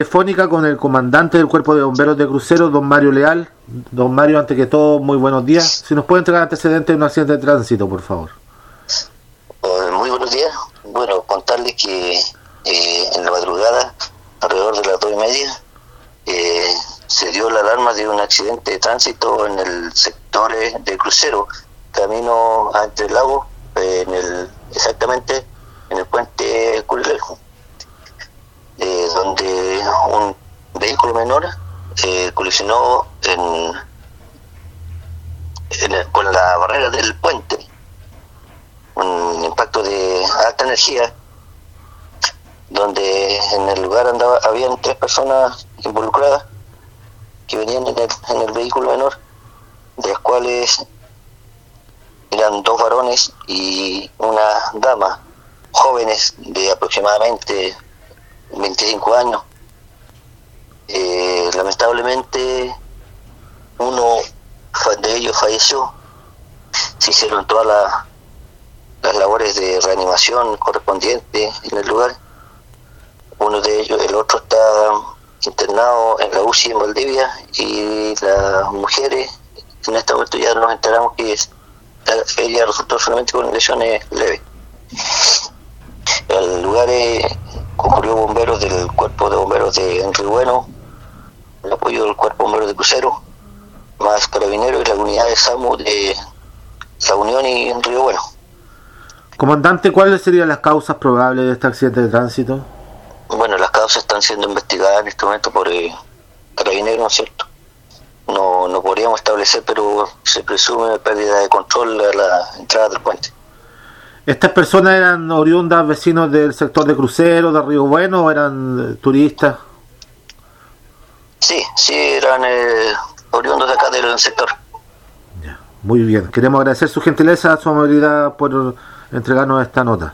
telefónica con el comandante del Cuerpo de Bomberos de Crucero, don Mario Leal. Don Mario, antes que todo, muy buenos días. Si nos puede entregar antecedentes de un accidente de tránsito, por favor. Eh, muy buenos días. Bueno, contarles que eh, en la madrugada, alrededor de las dos y media, eh, se dio la alarma de un accidente de tránsito en el sector de Crucero, camino a Entre Lagos, en el, exactamente en el puente Curilejo eh, un vehículo menor eh, colisionó con la barrera del puente, un impacto de alta energía, donde en el lugar andaba habían tres personas involucradas que venían en el, en el vehículo menor, de las cuales eran dos varones y una dama, jóvenes de aproximadamente 25 años. Lamentablemente, uno de ellos falleció. Se hicieron todas las labores de reanimación correspondientes en el lugar. Uno de ellos, el otro está internado en la UCI en Valdivia y las mujeres, en este momento ya nos enteramos que ella resultó solamente con lesiones leves. El lugar es concurrió bomberos del cuerpo de bomberos de Río Bueno, cuerpo de bomberos de Crucero, más carabineros y la unidad de SAMU de La Unión y Río Bueno. Comandante, ¿cuáles serían las causas probables de este accidente de tránsito? Bueno, las causas están siendo investigadas en este momento por eh, carabineros, ¿no es cierto? No, no podríamos establecer, pero se presume pérdida de control a la entrada del puente. ¿Estas personas eran oriundas vecinos del sector de crucero, de Río Bueno, o eran eh, turistas? Sí, sí, eran eh, oriundos de acá del sector. muy bien. Queremos agradecer su gentileza, su amabilidad por entregarnos esta nota.